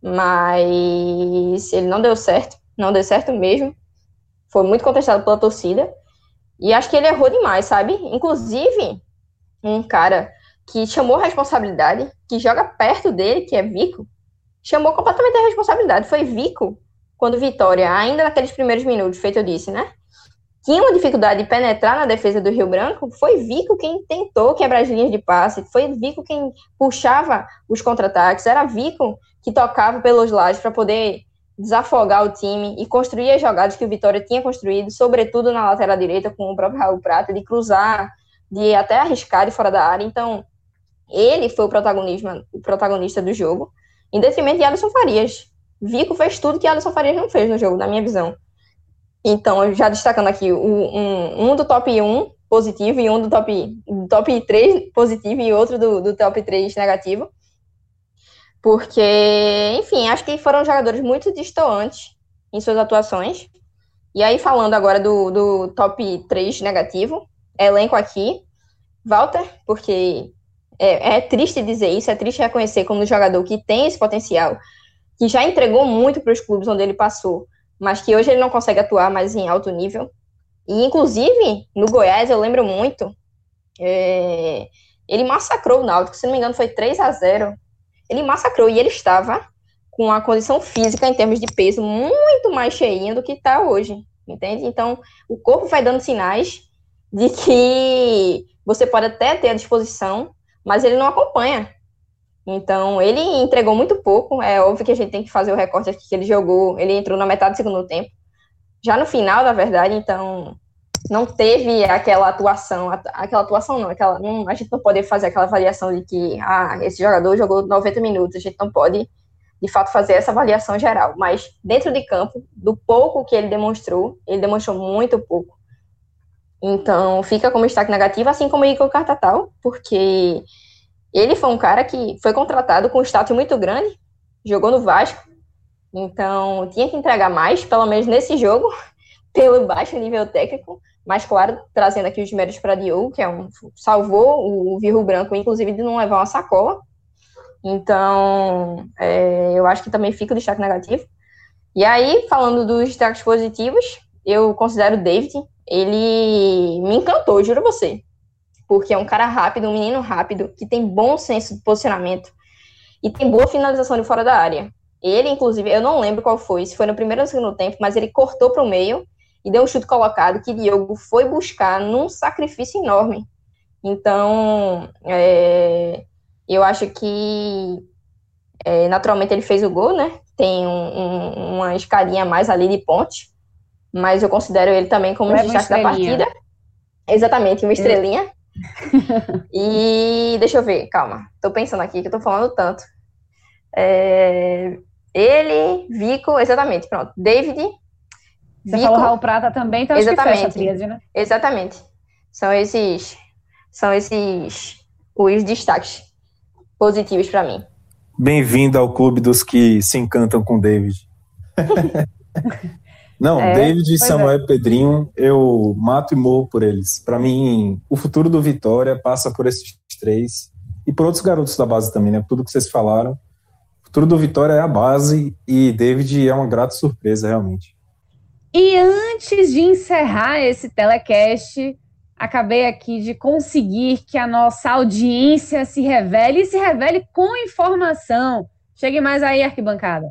S3: mas ele não deu certo, não deu certo mesmo. Foi muito contestado pela torcida. E acho que ele errou demais, sabe? Inclusive, um cara que chamou a responsabilidade, que joga perto dele, que é Vico, chamou completamente a responsabilidade. Foi Vico, quando Vitória, ainda naqueles primeiros minutos, feito eu disse, né? Tinha uma dificuldade de penetrar na defesa do Rio Branco, foi Vico quem tentou quebrar as linhas de passe, foi Vico quem puxava os contra-ataques, era Vico que tocava pelos lados para poder desafogar o time e construir as jogadas que o Vitória tinha construído, sobretudo na lateral direita, com o próprio Raul Prata, de cruzar, de até arriscar de fora da área. Então, ele foi o, protagonismo, o protagonista do jogo, em detrimento de Alisson Farias. Vico fez tudo que Alisson Farias não fez no jogo, na minha visão. Então, já destacando aqui um, um do top 1 positivo e um do top, top 3 positivo e outro do, do top 3 negativo. Porque, enfim, acho que foram jogadores muito distantes em suas atuações. E aí, falando agora do, do top 3 negativo, elenco aqui, Walter, porque é, é, triste dizer isso, é triste reconhecer como um jogador que tem esse potencial, que já entregou muito para os clubes onde ele passou, mas que hoje ele não consegue atuar mais em alto nível. E, inclusive, no Goiás, eu lembro muito, é, ele massacrou o Náutico, se não me engano, foi 3 a 0 Ele massacrou e ele estava com a condição física, em termos de peso, muito mais cheinha do que está hoje, entende? Então, o corpo vai dando sinais de que você pode até ter à disposição, mas ele não acompanha. Então, ele entregou muito pouco. É óbvio que a gente tem que fazer o recorte aqui que ele jogou. Ele entrou na metade do segundo tempo. Já no final, na verdade, então, não teve aquela atuação. Aquela atuação não, aquela, não, a gente não pode fazer aquela avaliação de que ah, esse jogador jogou 90 minutos. A gente não pode, de fato, fazer essa avaliação geral. Mas, dentro de campo, do pouco que ele demonstrou, ele demonstrou muito pouco. Então, fica como destaque negativo, assim como o Igor Cartatal, porque ele foi um cara que foi contratado com um status muito grande, jogou no Vasco, então tinha que entregar mais, pelo menos nesse jogo, pelo baixo nível técnico, mas claro, trazendo aqui os méritos para Diogo, que é um salvou o Virro Branco, inclusive de não levar uma sacola. Então, é, eu acho que também fica o destaque negativo. E aí, falando dos destaques positivos, eu considero o David, ele me encantou, juro você. Porque é um cara rápido, um menino rápido, que tem bom senso de posicionamento e tem boa finalização de fora da área. Ele, inclusive, eu não lembro qual foi, se foi no primeiro ou no segundo tempo, mas ele cortou para o meio e deu um chute colocado que Diogo foi buscar num sacrifício enorme. Então, é, eu acho que é, naturalmente ele fez o gol, né? Tem um, um, uma escadinha mais ali de ponte, mas eu considero ele também como Leva destaque da partida. Exatamente, uma estrelinha. e deixa eu ver, calma. Tô pensando aqui que eu tô falando tanto. É, ele, Vico, exatamente, pronto. David.
S4: Você Vico, falou Raul Prata também, então exatamente, acho que tríade, né?
S3: Exatamente. São esses, são esses os destaques positivos para mim.
S2: Bem-vindo ao clube dos que se encantam com David. Não, é, David, Samuel é. e Pedrinho, eu mato e morro por eles. Para mim, o futuro do Vitória passa por esses três e por outros garotos da base também, né? Tudo que vocês falaram. O futuro do Vitória é a base e David é uma grata surpresa, realmente.
S4: E antes de encerrar esse telecast, acabei aqui de conseguir que a nossa audiência se revele e se revele com informação. Chegue mais aí, arquibancada.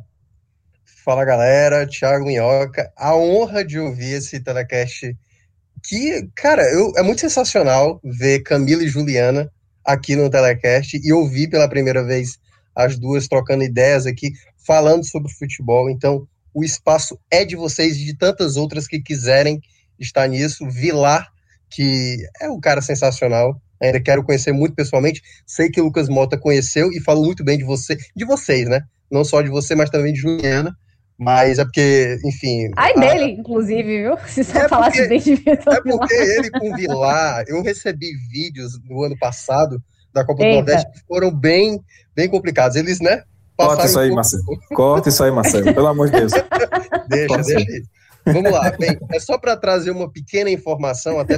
S5: Fala galera, Thiago Minhoca. A honra de ouvir esse telecast que, cara, eu, é muito sensacional ver Camila e Juliana aqui no telecast e ouvir pela primeira vez as duas trocando ideias aqui, falando sobre futebol. Então, o espaço é de vocês e de tantas outras que quiserem estar nisso. Vilar, que é um cara sensacional. Ainda quero conhecer muito pessoalmente. Sei que o Lucas Mota conheceu e falou muito bem de você, de vocês, né? Não só de você, mas também de Juliana. Mas é porque, enfim.
S4: Ai, a... dele, inclusive, viu? Se você é falasse porque, bem de Vitor
S5: É porque ele com Vilar, eu recebi vídeos no ano passado da Copa Eita. do Nordeste que foram bem, bem complicados. Eles, né?
S2: Corta isso aí, um Marcelo. Corta isso aí, Marcelo, pelo amor de Deus.
S5: deixa, Corta deixa. Vamos lá. Bem, é só para trazer uma pequena informação, até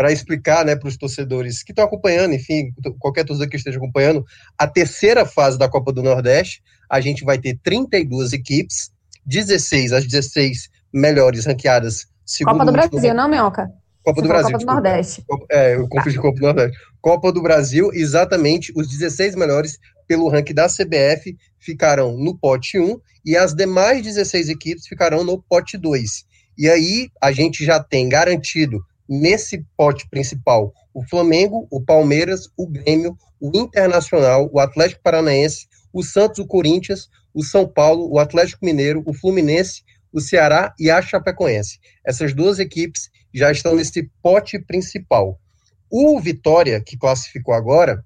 S5: para explicar né, para os torcedores que estão acompanhando, enfim, qualquer torcedor que esteja acompanhando, a terceira fase da Copa do Nordeste a gente vai ter 32 equipes, 16 as 16 melhores ranqueadas.
S4: Copa do Brasil, não, Minhoca?
S5: Copa do Brasil.
S4: Copa do Nordeste.
S5: É, eu confundi tá. Copa do Nordeste. Copa do Brasil, exatamente, os 16 melhores pelo ranking da CBF ficarão no pote 1 e as demais 16 equipes ficarão no pote 2. E aí a gente já tem garantido nesse pote principal o Flamengo, o Palmeiras, o Grêmio, o Internacional, o Atlético Paranaense, o Santos, o Corinthians, o São Paulo, o Atlético Mineiro, o Fluminense, o Ceará e a Chapecoense. Essas duas equipes já estão nesse pote principal. O Vitória, que classificou agora,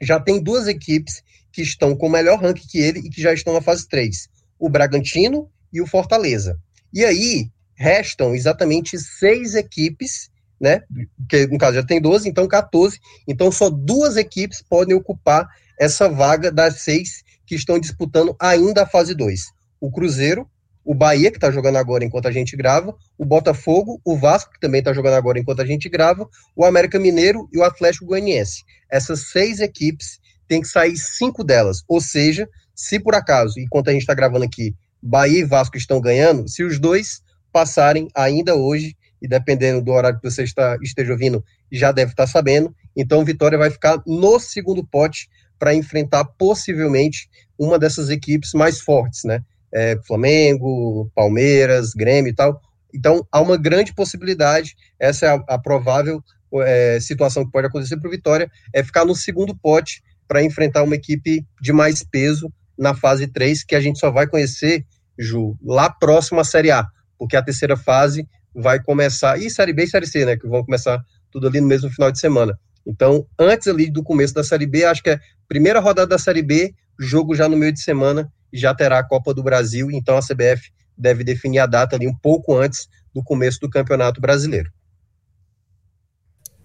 S5: já tem duas equipes que estão com melhor ranking que ele e que já estão na fase 3. O Bragantino e o Fortaleza. E aí, restam exatamente seis equipes, né? Que no caso já tem 12, então 14. Então só duas equipes podem ocupar essa vaga das seis que estão disputando ainda a fase 2. O Cruzeiro, o Bahia, que está jogando agora enquanto a gente grava, o Botafogo, o Vasco, que também está jogando agora enquanto a gente grava, o América Mineiro e o Atlético Goianiense. Essas seis equipes tem que sair cinco delas. Ou seja, se por acaso, enquanto a gente está gravando aqui, Bahia e Vasco estão ganhando, se os dois passarem ainda hoje, e dependendo do horário que você está, esteja ouvindo, já deve estar sabendo, então Vitória vai ficar no segundo pote para enfrentar possivelmente uma dessas equipes mais fortes, né? É, Flamengo, Palmeiras, Grêmio e tal. Então, há uma grande possibilidade, essa é a, a provável é, situação que pode acontecer para o Vitória, é ficar no segundo pote para enfrentar uma equipe de mais peso na fase 3, que a gente só vai conhecer, Ju, lá próximo à Série A, porque a terceira fase vai começar, e Série B e Série C, né, que vão começar tudo ali no mesmo final de semana. Então, antes ali do começo da Série B, acho que é primeira rodada da Série B, jogo já no meio de semana, já terá a Copa do Brasil, então a CBF deve definir a data ali um pouco antes do começo do Campeonato Brasileiro.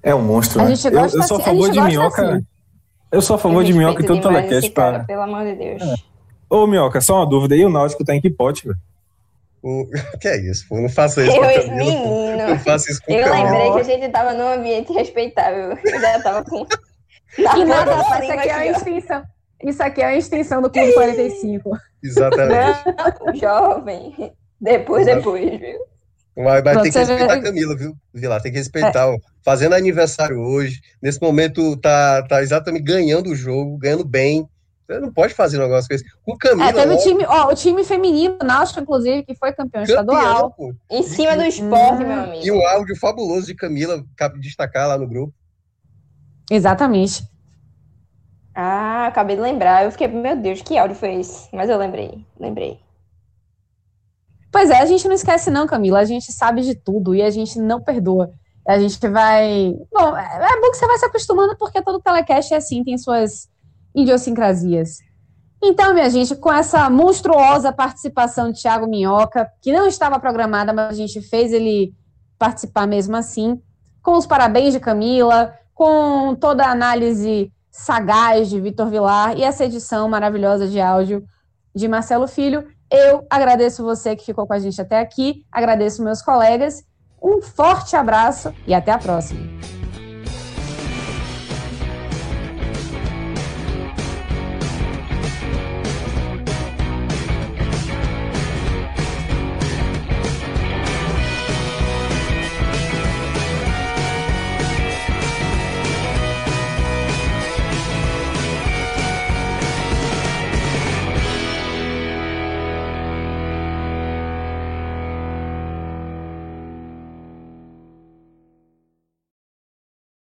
S2: É um monstro, né? Eu, eu, sou a favor de minhoca. Assim. Eu sou a favor de minhoca e tanto telecast para.
S3: Pelo amor de Deus.
S2: É. Ô, Minhoca, só uma dúvida. E o Náutico tá em que pote, velho?
S5: O que é isso? Pô? Não faça isso
S3: eu,
S5: com
S3: menino,
S5: Não faça isso com
S3: Eu
S5: Camilo.
S3: lembrei que a gente tava num ambiente respeitável. Eu já tava com.
S1: Nada, isso aqui é uma extensão. Isso aqui é uma extensão do Clube 45.
S5: Exatamente.
S3: Não, jovem. Depois, depois, viu?
S5: Vai, vai ter que respeitar a Camila, viu? Vilar, tem que respeitar. ó. Fazendo aniversário hoje, nesse momento tá, tá exatamente ganhando o jogo, ganhando bem. Você não pode fazer um negócio com esse. Com Camila,
S1: É, teve o
S5: ó,
S1: time, ó, o time feminino, Náutico, inclusive, que foi campeão estadual.
S5: pô.
S3: Em cima do esporte, meu
S5: E
S3: amigo.
S5: o áudio fabuloso de Camila, cabe destacar lá no grupo.
S1: Exatamente.
S3: Ah, acabei de lembrar. Eu fiquei, meu Deus, que áudio foi esse? Mas eu lembrei, lembrei.
S1: Pois é, a gente não esquece não, Camila. A gente sabe de tudo e a gente não perdoa. A gente vai... Bom, é é bom que você vai se acostumando porque todo telecast é assim, tem suas idiosincrasias. Então, minha gente, com essa monstruosa participação de Thiago Minhoca, que não estava programada, mas a gente fez ele participar mesmo assim, com os parabéns de Camila, com toda a análise sagaz de Vitor Vilar e essa edição maravilhosa de áudio de Marcelo Filho, eu agradeço você que ficou com a gente até aqui, agradeço meus colegas, um forte abraço e até a próxima.